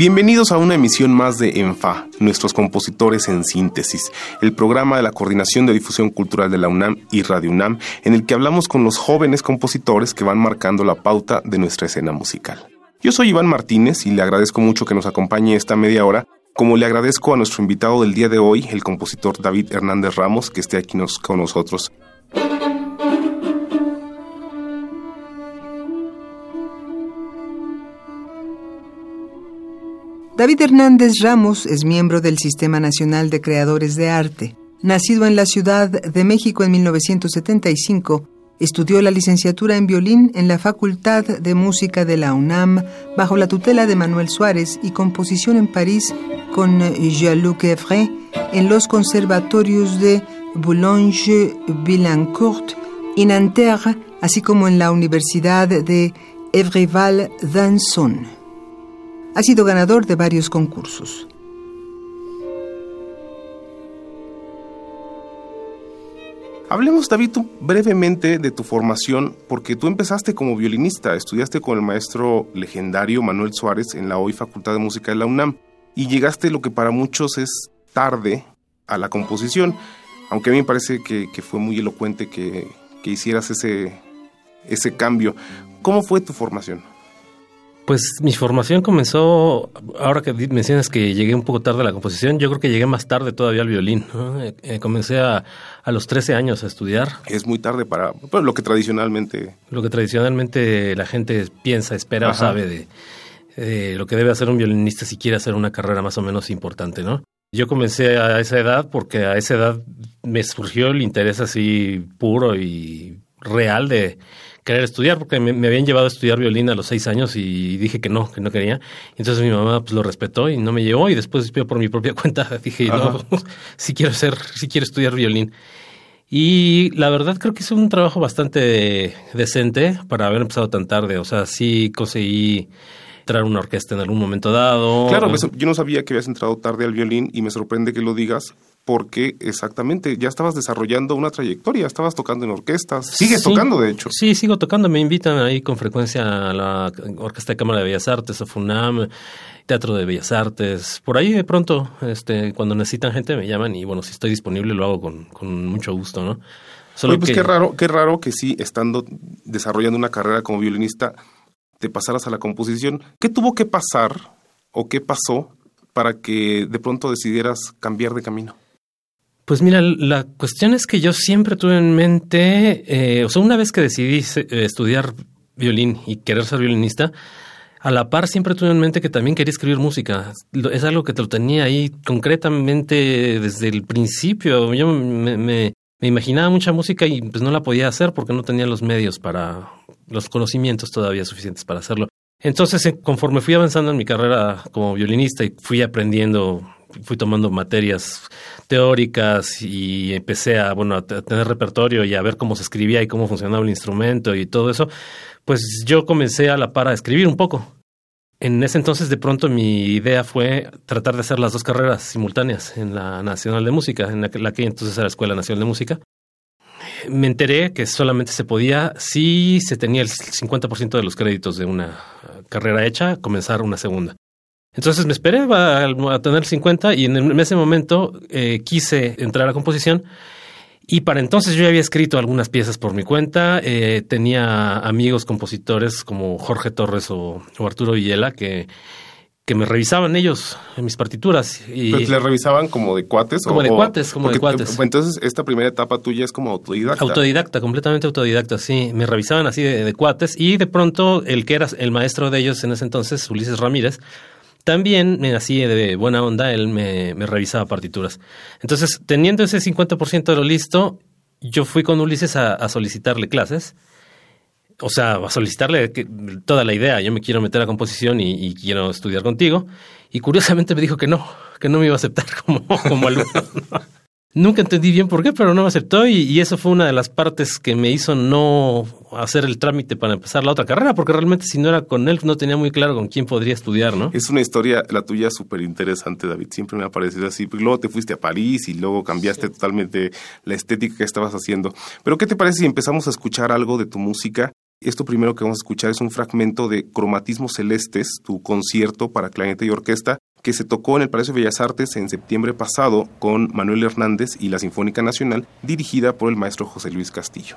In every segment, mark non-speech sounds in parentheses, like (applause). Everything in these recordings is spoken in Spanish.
Bienvenidos a una emisión más de ENFA, nuestros compositores en síntesis, el programa de la Coordinación de Difusión Cultural de la UNAM y Radio UNAM, en el que hablamos con los jóvenes compositores que van marcando la pauta de nuestra escena musical. Yo soy Iván Martínez y le agradezco mucho que nos acompañe esta media hora, como le agradezco a nuestro invitado del día de hoy, el compositor David Hernández Ramos, que esté aquí con nosotros. David Hernández Ramos es miembro del Sistema Nacional de Creadores de Arte. Nacido en la Ciudad de México en 1975, estudió la licenciatura en violín en la Facultad de Música de la UNAM bajo la tutela de Manuel Suárez y composición en París con Jean-Luc Evray en los conservatorios de Boulogne-Billancourt y Nanterre, así como en la Universidad de Évreval-Danson. Ha sido ganador de varios concursos. Hablemos, David, brevemente de tu formación, porque tú empezaste como violinista, estudiaste con el maestro legendario Manuel Suárez en la hoy Facultad de Música de la UNAM, y llegaste lo que para muchos es tarde a la composición, aunque a mí me parece que, fue muy elocuente que, que hicieras ese, ese cambio. ¿Cómo fue tu formación? Pues mi formación comenzó, ahora que mencionas que llegué un poco tarde a la composición, yo creo que llegué más tarde todavía al violín. Eh, eh, comencé a, a, los 13 años a estudiar. Es muy tarde para lo que tradicionalmente... Lo que tradicionalmente la gente piensa, espera o sabe de, lo que debe hacer un violinista si quiere hacer una carrera más o menos importante, ¿no? Yo comencé a esa edad porque a esa edad me surgió el interés así puro y real de querer estudiar, porque me, habían llevado a estudiar violín a los seis años y dije que no, que no quería. Entonces mi mamá pues lo respetó y no me llevó y después yo por mi propia (laughs) cuenta dije, no, (laughs) sí quiero ser, sí quiero estudiar violín. Y la verdad creo que es un trabajo bastante decente para haber empezado tan tarde. O sea, sí conseguí entrar a una orquesta en algún momento dado. Claro, yo no sabía que habías entrado tarde al violín y me sorprende que lo digas porque exactamente ya estabas desarrollando una trayectoria, estabas tocando en orquestas, sigues tocando de hecho. Sí, sigo tocando, me invitan ahí con frecuencia a la Orquesta de Cámara de Bellas Artes, a FUNAM, Teatro de Bellas Artes, por ahí de pronto, este, cuando necesitan gente me llaman y bueno, si estoy disponible lo hago con, con mucho gusto, ¿no? Solo pues qué raro, qué raro que sí, estando desarrollando una carrera como violinista, te pasaras a la composición. ¿Qué tuvo que pasar o qué pasó para que de pronto decidieras cambiar de camino? Pues mira, la cuestión es que yo siempre tuve en mente, eh, o sea, una vez que decidí eh, estudiar violín y querer ser violinista, a la par siempre tuve en mente que también quería escribir música. Es algo que te lo tenía ahí concretamente desde el principio. Yo me, me, imaginaba mucha música y pues no la podía hacer porque no tenía los medios para, los conocimientos todavía suficientes para hacerlo. Entonces, eh, conforme fui avanzando en mi carrera como violinista y fui aprendiendo fui tomando materias teóricas y empecé a, bueno, a tener repertorio y a ver cómo se escribía y cómo funcionaba el instrumento y todo eso, pues yo comencé a la par a escribir un poco. En ese entonces, de pronto, mi idea fue tratar de hacer las dos carreras simultáneas en la Nacional de Música, en la que, entonces era la Escuela Nacional de Música. Me enteré que solamente se podía, si se tenía el 50% de los créditos de una carrera hecha, comenzar una segunda. Entonces me esperé a, tener 50 y en, ese momento eh, quise entrar a composición. Y para entonces yo ya había escrito algunas piezas por mi cuenta. Eh, tenía amigos compositores como Jorge Torres o, Arturo Villela que, que me revisaban ellos en mis partituras. Y ¿Pero le revisaban como de cuates? Como de cuates, como de cuates. Entonces esta primera etapa tuya es como autodidacta. Autodidacta, completamente autodidacta, sí. Me revisaban así de, de cuates y de pronto el que era el maestro de ellos en ese entonces, Ulises Ramírez, también, así de buena onda, él me, revisaba partituras. Entonces, teniendo ese 50% de lo listo, yo fui con Ulises a, solicitarle clases. O sea, a solicitarle toda la idea. Yo me quiero meter a composición y, quiero estudiar contigo. Y curiosamente me dijo que no, que no me iba a aceptar (laughs) como, como alumno. Nunca entendí bien por qué, pero no me aceptó y, y, eso fue una de las partes que me hizo no hacer el trámite para empezar la otra carrera, porque realmente si no era con él no tenía muy claro con quién podría estudiar, ¿no? Es una historia, la tuya, súper interesante, David. Siempre me ha parecido así. Luego te fuiste a París y luego cambiaste totalmente la estética que estabas haciendo. Pero ¿qué te parece si empezamos a escuchar algo de tu música? Esto primero que vamos a escuchar es un fragmento de Cromatismos Celestes, tu concierto para clarinete y orquesta, que se tocó en el Palacio de Bellas Artes en septiembre pasado con Manuel Hernández y la Sinfónica Nacional, dirigida por el maestro José Luis Castillo.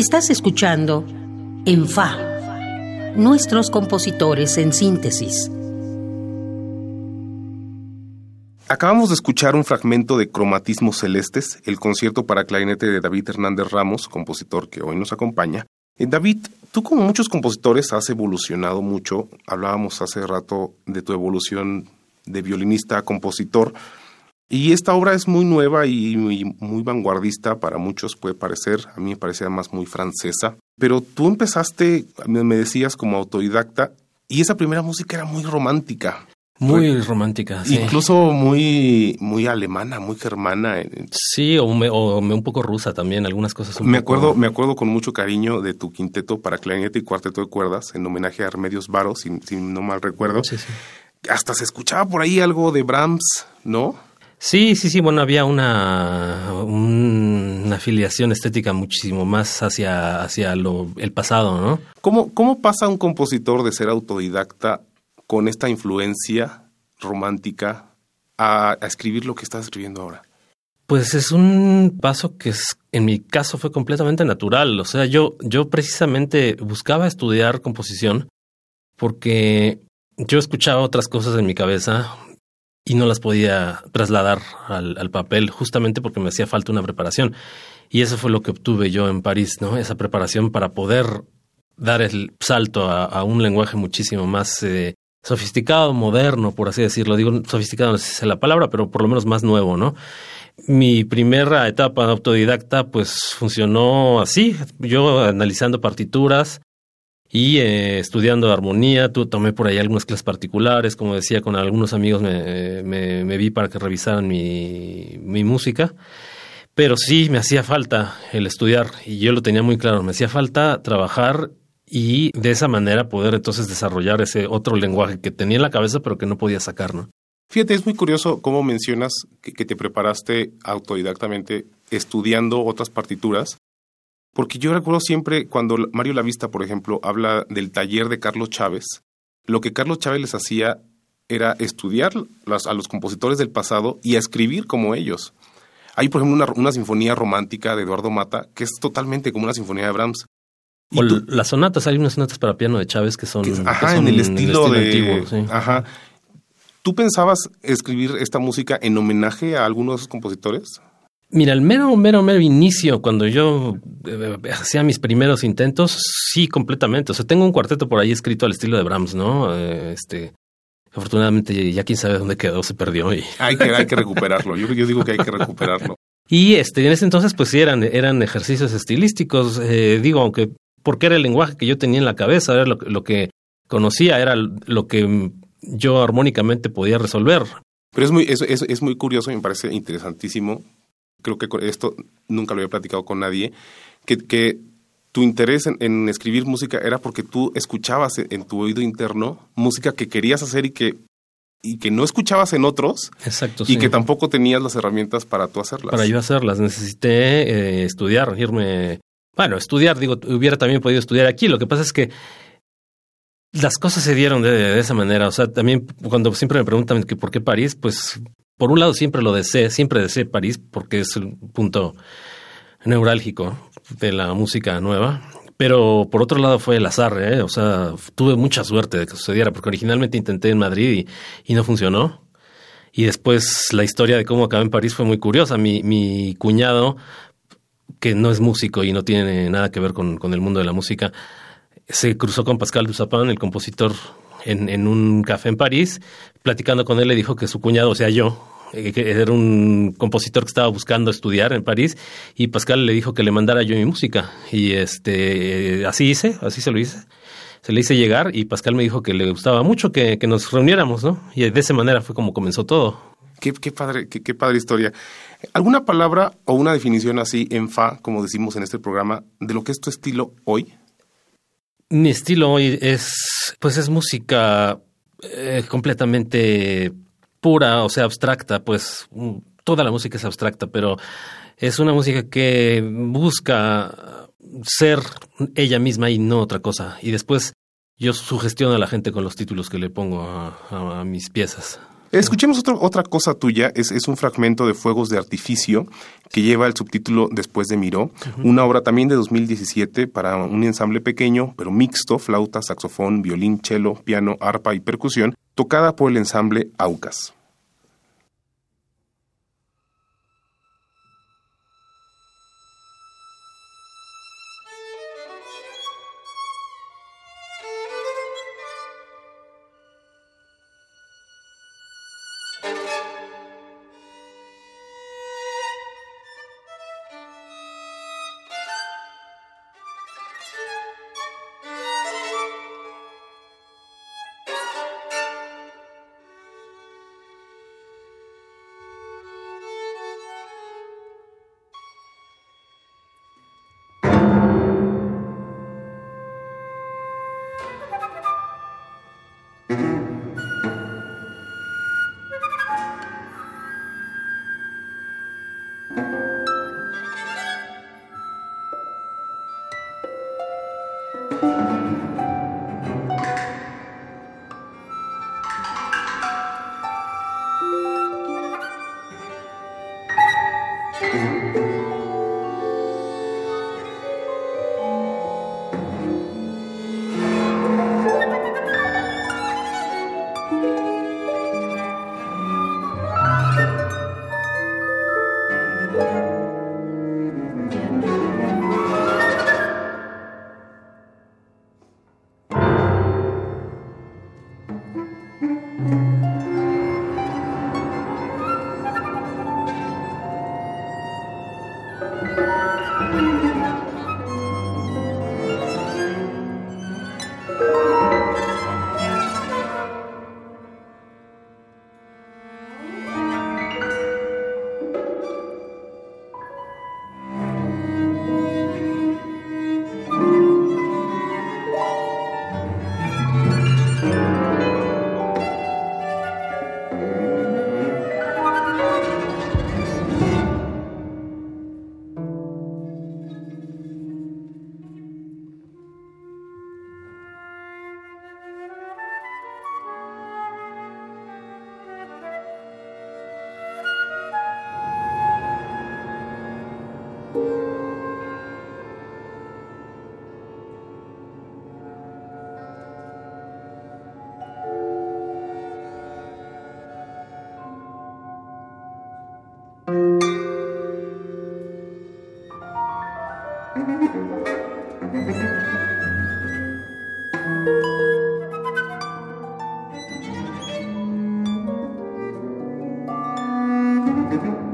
Estás escuchando En Fa, nuestros compositores en síntesis. Acabamos de escuchar un fragmento de Cromatismos Celestes, el concierto para clarinete de David Hernández Ramos, compositor que hoy nos acompaña. Eh, David, tú como muchos compositores has evolucionado mucho. Hablábamos hace rato de tu evolución de violinista a compositor. Y esta obra es muy nueva y muy, vanguardista para muchos, puede parecer, a mí me parece además muy francesa. Pero tú empezaste, me decías, como autodidacta, y esa primera música era muy romántica. Muy romántica, sí. Incluso muy, muy alemana, muy germana. Sí, o, un poco rusa también, algunas cosas. me acuerdo, me acuerdo con mucho cariño de tu quinteto para clarinete y cuarteto de cuerdas en homenaje a Remedios Varo, si, si no mal recuerdo. Sí, sí. Hasta se escuchaba por ahí algo de Brahms, ¿no? Sí, sí, sí, bueno, había una, una afiliación estética muchísimo más hacia, hacia lo, el pasado, ¿no? ¿Cómo, ¿Cómo pasa un compositor de ser autodidacta con esta influencia romántica a, a escribir lo que estás escribiendo ahora? Pues es un paso que es, en mi caso fue completamente natural. O sea, yo, yo precisamente buscaba estudiar composición porque yo escuchaba otras cosas en mi cabeza, y no las podía trasladar al, papel justamente porque me hacía falta una preparación. Y eso fue lo que obtuve yo en París, ¿no? Esa preparación para poder dar el salto a, un lenguaje muchísimo más eh, sofisticado, moderno, por así decirlo. Digo, sofisticado no sé si es la palabra, pero por lo menos más nuevo, ¿no? Mi primera etapa autodidacta, pues funcionó así, yo analizando partituras, y eh, estudiando armonía, tú tomé por ahí algunas clases particulares, como decía, con algunos amigos me, me, vi para que revisaran mi, mi, música, pero sí me hacía falta el estudiar y yo lo tenía muy claro, me hacía falta trabajar y de esa manera poder entonces desarrollar ese otro lenguaje que tenía en la cabeza pero que no podía sacar, ¿no? Fíjate, es muy curioso cómo mencionas que te preparaste autodidactamente estudiando otras partituras porque yo recuerdo siempre cuando Mario Lavista, por ejemplo, habla del taller de Carlos Chávez, lo que Carlos Chávez les hacía era estudiar a los compositores del pasado y a escribir como ellos. Hay, por ejemplo, una, sinfonía romántica de Eduardo Mata que es totalmente como una sinfonía de Brahms. O las sonatas, hay unas sonatas para piano de Chávez que son, ajá, en, el estilo de, antiguo. Ajá. ¿Tú pensabas escribir esta música en homenaje a alguno de esos compositores? Mira, el mero, mero, mero inicio, cuando yo eh, hacía mis primeros intentos, sí, completamente. O sea, tengo un cuarteto por ahí escrito al estilo de Brahms, ¿no? Eh, este, afortunadamente ya quién sabe dónde quedó, se perdió. Y... (laughs) Hay que, hay que recuperarlo. Yo, yo digo que hay que recuperarlo. Y este, en ese entonces, pues sí, eran, eran ejercicios estilísticos. Eh, digo, aunque porque era el lenguaje que yo tenía en la cabeza, era lo, lo que conocía, era lo que yo armónicamente podía resolver. Pero es muy, es, es, es muy curioso y me parece interesantísimo creo que esto nunca lo había platicado con nadie, que, que tu interés en, escribir música era porque tú escuchabas en tu oído interno música que querías hacer y que y que no escuchabas en otros Exacto, y que tampoco tenías las herramientas para tú hacerlas. Para yo hacerlas. Necesité eh, estudiar, irme, bueno, estudiar, digo, hubiera también podido estudiar aquí, lo que pasa es que las cosas se dieron de, esa manera. O sea, también cuando siempre me preguntan que por qué París, pues por un lado siempre lo deseé, siempre deseé París porque es un punto neurálgico de la música nueva. Pero por otro lado fue el azar, ¿eh? o sea, tuve mucha suerte de que sucediera, porque originalmente intenté en Madrid y, no funcionó. Y después la historia de cómo acabé en París fue muy curiosa. Mi, mi cuñado, que no es músico y no tiene nada que ver con, con el mundo de la música, se cruzó con Pascal Dussapin, el compositor en, en, un café en París, platicando con él le dijo que su cuñado, o sea, yo, eh, que era un compositor que estaba buscando estudiar en París y Pascal le dijo que le mandara yo mi música y este así hice, así se lo hice. Se le hice llegar y Pascal me dijo que le gustaba mucho que, que nos reuniéramos, ¿no? Y de esa manera fue como comenzó todo. Qué, qué padre, qué, qué padre historia. ¿Alguna palabra o una definición así en fa, como decimos en este programa, de lo que es tu estilo hoy? Mi estilo hoy es, pues es música eh, completamente pura, o sea, abstracta, pues mm, toda la música es abstracta, pero es una música que busca ser ella misma y no otra cosa. Y después yo sugestiono a la gente con los títulos que le pongo a, mis piezas. Escuchemos otra cosa tuya, es, es, un fragmento de Fuegos de Artificio que lleva el subtítulo Después de Miró, una obra también de 2017 para un ensamble pequeño, pero mixto, flauta, saxofón, violín, cello, piano, arpa y percusión, tocada por el ensamble Aucas. living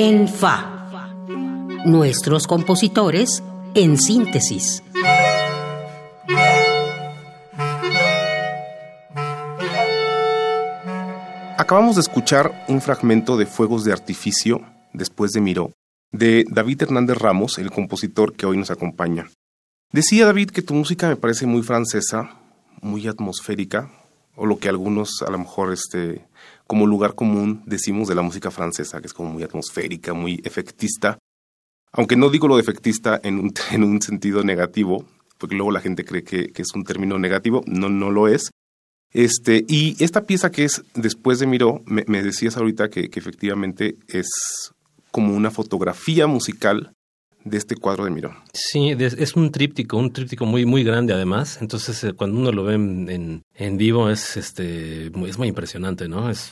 En Fa. Nuestros compositores en síntesis. Acabamos de escuchar un fragmento de Fuegos de Artificio, después de Miró, de David Hernández Ramos, el compositor que hoy nos acompaña. Decía David que tu música me parece muy francesa, muy atmosférica, o lo que algunos a lo mejor este, como lugar común decimos de la música francesa, que es como muy atmosférica, muy efectista. Aunque no digo lo de efectista en un, (laughs) en un sentido negativo, porque luego la gente cree que, que, es un término negativo, no, no lo es. Este, y esta pieza que es Después de Miró, me, me decías ahorita que, que, efectivamente es como una fotografía musical de este cuadro de Miró. Sí, es un tríptico, un tríptico muy muy grande además. Entonces eh, cuando uno lo ve en, en, en vivo es este es muy impresionante, ¿no? Es,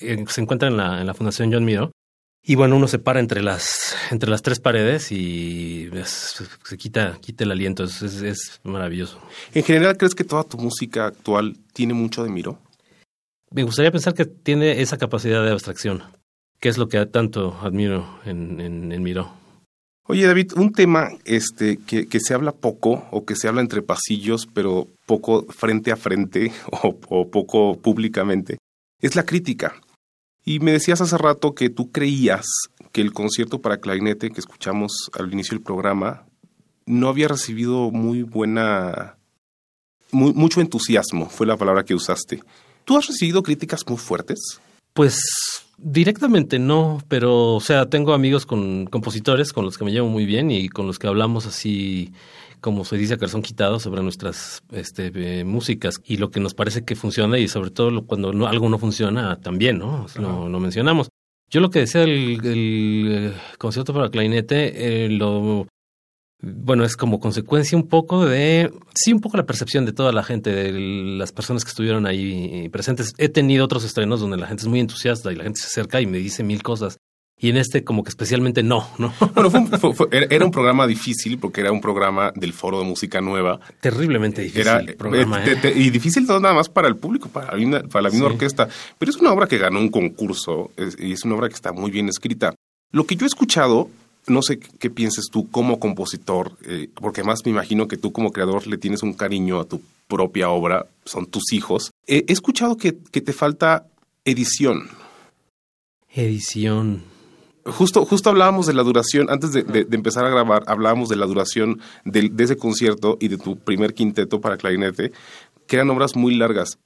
eh, se encuentra en la, en la Fundación John Miró. Y bueno, uno se para entre las, entre las tres paredes y es, se quita, quita el aliento, es, es, es maravilloso. ¿En general crees que toda tu música actual tiene mucho de Miró? Me gustaría pensar que tiene esa capacidad de abstracción, que es lo que tanto admiro en, en, en Miró. Oye, David, un tema este, que, se habla poco o que se habla entre pasillos, pero poco frente a frente (laughs) o, poco públicamente, es la crítica. Y me decías hace rato que tú creías que el concierto para clarinete que escuchamos al inicio del programa no había recibido muy buena, mucho entusiasmo, fue la palabra que usaste. ¿Tú has recibido críticas muy fuertes? Pues directamente no, pero o sea, tengo amigos con compositores con los que me llevo muy bien y con los que hablamos así como se dice a calzón quitado sobre nuestras este, eh, músicas y lo que nos parece que funciona y sobre todo lo, cuando no, algo no funciona también, ¿no? Lo, lo, mencionamos. Yo lo que decía del, del concierto para clarinete, eh, lo bueno, es como consecuencia un poco de, sí, un poco la percepción de toda la gente, de las personas que estuvieron ahí presentes. He tenido otros estrenos donde la gente es muy entusiasta y la gente se acerca y me dice mil cosas. Y en este como que especialmente no, ¿no? (laughs) Bueno, fue, fue, fue, era un programa difícil porque era un programa del Foro de Música Nueva. Terriblemente difícil era, programa. Eh, te, y difícil nada más para el público, para, una, para la misma sí. orquesta. Pero es una obra que ganó un concurso es, y es una obra que está muy bien escrita. Lo que yo he escuchado no sé qué pienses tú como compositor, eh, porque además me imagino que tú como creador le tienes un cariño a tu propia obra, son tus hijos. Eh, he escuchado que, que, te falta edición. Edición. Justo, justo hablábamos de la duración, antes de, de, de empezar a grabar, hablábamos de la duración de, de ese concierto y de tu primer quinteto para clarinete, que eran obras muy largas.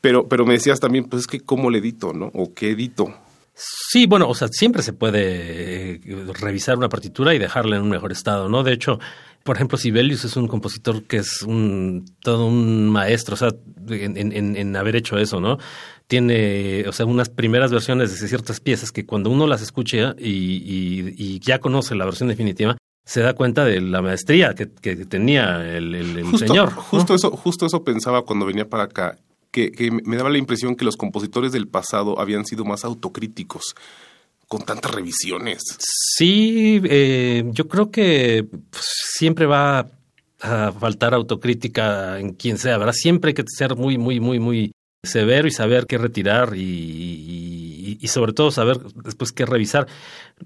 Pero, pero me decías también, pues es que cómo le edito, ¿no? O qué edito. Sí, bueno, o sea, siempre se puede eh, revisar una partitura y dejarla en un mejor estado, ¿no? De hecho, por ejemplo, Sibelius es un compositor que es un todo un maestro, o sea, en, en, en haber hecho eso, ¿no? Tiene, o sea, unas primeras versiones de ciertas piezas que cuando uno las escucha y, y, y ya conoce la versión definitiva, se da cuenta de la maestría que, que tenía el, el, el justo, señor. Justo eso, justo eso pensaba cuando venía para acá que, me daba la impresión que los compositores del pasado habían sido más autocríticos con tantas revisiones. Sí, eh, yo creo que pues, siempre va a faltar autocrítica en quien sea, ¿verdad? Siempre hay que ser muy, muy, muy, muy severo y saber qué retirar y, sobre todo saber después qué revisar.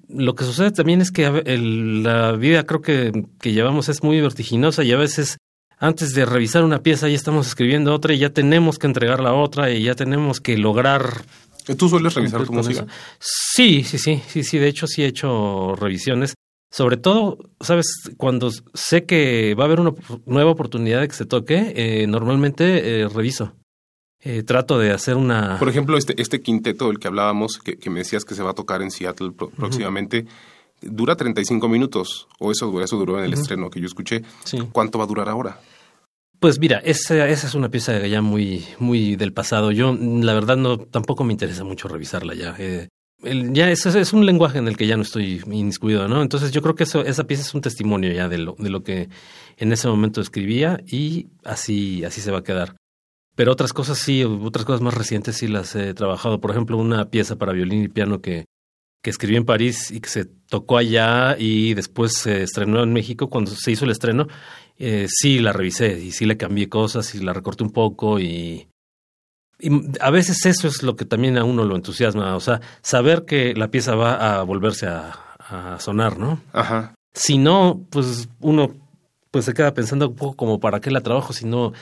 Lo que sucede también es que la vida creo que, que llevamos es muy vertiginosa y a veces antes de revisar una pieza ya estamos escribiendo otra y ya tenemos que entregar la otra y ya tenemos que lograr. ¿Tú sueles revisar tu música? Sí, sí, sí, sí, sí. De hecho, sí he hecho revisiones. Sobre todo, sabes, cuando sé que va a haber una nueva oportunidad de que se toque, eh, normalmente eh, reviso. Eh, trato de hacer una. Por ejemplo, este, este quinteto del que hablábamos, que, que me decías que se va a tocar en Seattle próximamente. Uh -huh. Dura 35 minutos, o eso, eso duró en el uh -huh. estreno que yo escuché. Sí. ¿Cuánto va a durar ahora? Pues mira, esa, esa es una pieza ya muy, muy del pasado. Yo, la verdad, no tampoco me interesa mucho revisarla ya. Eh, el, ya es, es, un lenguaje en el que ya no estoy inmiscuido, ¿no? Entonces yo creo que eso, esa pieza es un testimonio ya de lo, de lo que en ese momento escribía y así, así se va a quedar. Pero otras cosas sí, otras cosas más recientes sí las he trabajado. Por ejemplo, una pieza para violín y piano que, que escribí en París y que se tocó allá y después se estrenó en México. Cuando se hizo el estreno, eh, sí la revisé y sí le cambié cosas y la recorté un poco y, y a veces eso es lo que también a uno lo entusiasma, o sea, saber que la pieza va a volverse a, a sonar, ¿no? Ajá. Si no, pues uno pues se queda pensando un poco como para qué la trabajo si no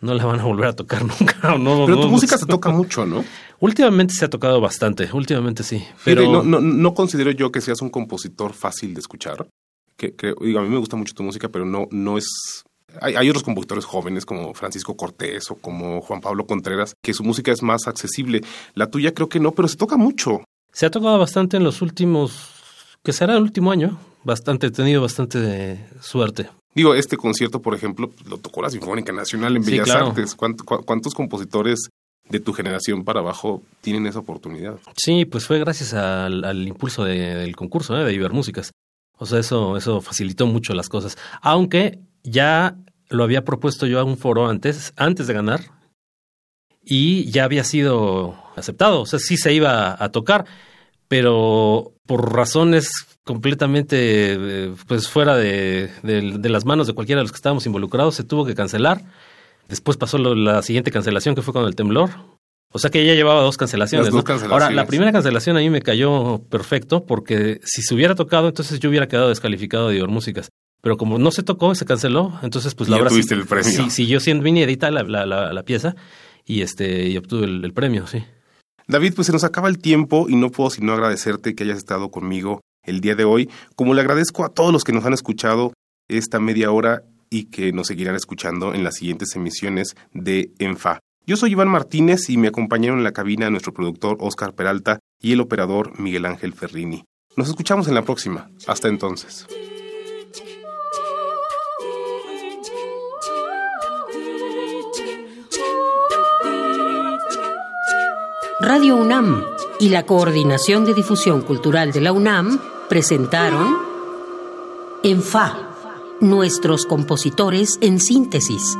no la van a volver a tocar (laughs) nunca. No, pero tu música se toca mucho, ¿no? Últimamente se ha tocado bastante, últimamente sí. Pero no, no, no, considero yo que seas un compositor fácil de escuchar. Que, que digo, a mí me gusta mucho tu música, pero no, no es. Hay, hay, otros compositores jóvenes como Francisco Cortés o como Juan Pablo Contreras, que su música es más accesible. La tuya creo que no, pero se toca mucho. Se ha tocado bastante en los últimos, que será el último año. Bastante, he tenido bastante suerte. Digo, este concierto, por ejemplo, lo tocó la Sinfónica Nacional en Bellas Artes. ¿Cuántos compositores de tu generación para abajo tienen esa oportunidad? Sí, pues fue gracias al, impulso del concurso ¿eh? de Ibermúsicas. O sea, eso, eso facilitó mucho las cosas. Aunque ya lo había propuesto yo a un foro antes, antes de ganar, y ya había sido aceptado. O sea, sí se iba a tocar, pero por razones completamente eh, pues fuera de, de, las manos de cualquiera de los que estábamos involucrados, se tuvo que cancelar. Después pasó la siguiente cancelación que fue con el temblor. O sea que ya llevaba dos cancelaciones, Ahora, la primera cancelación a mí me cayó perfecto porque si se hubiera tocado, entonces yo hubiera quedado descalificado de Músicas. Pero como no se tocó se canceló, entonces pues la verdad tuviste el premio. siguió siendo inédita la, la, la, pieza y este y obtuve el premio, sí. David, pues se nos acaba el tiempo y no puedo sino agradecerte que hayas estado conmigo el día de hoy, como le agradezco a todos los que nos han escuchado esta media hora y que nos seguirán escuchando en las siguientes emisiones de ENFA. Yo soy Iván Martínez y me acompañaron en la cabina nuestro productor Oscar Peralta y el operador Miguel Ángel Ferrini. Nos escuchamos en la próxima. Hasta entonces. Radio UNAM y la Coordinación de Difusión Cultural de la UNAM presentaron En Fa, nuestros compositores en síntesis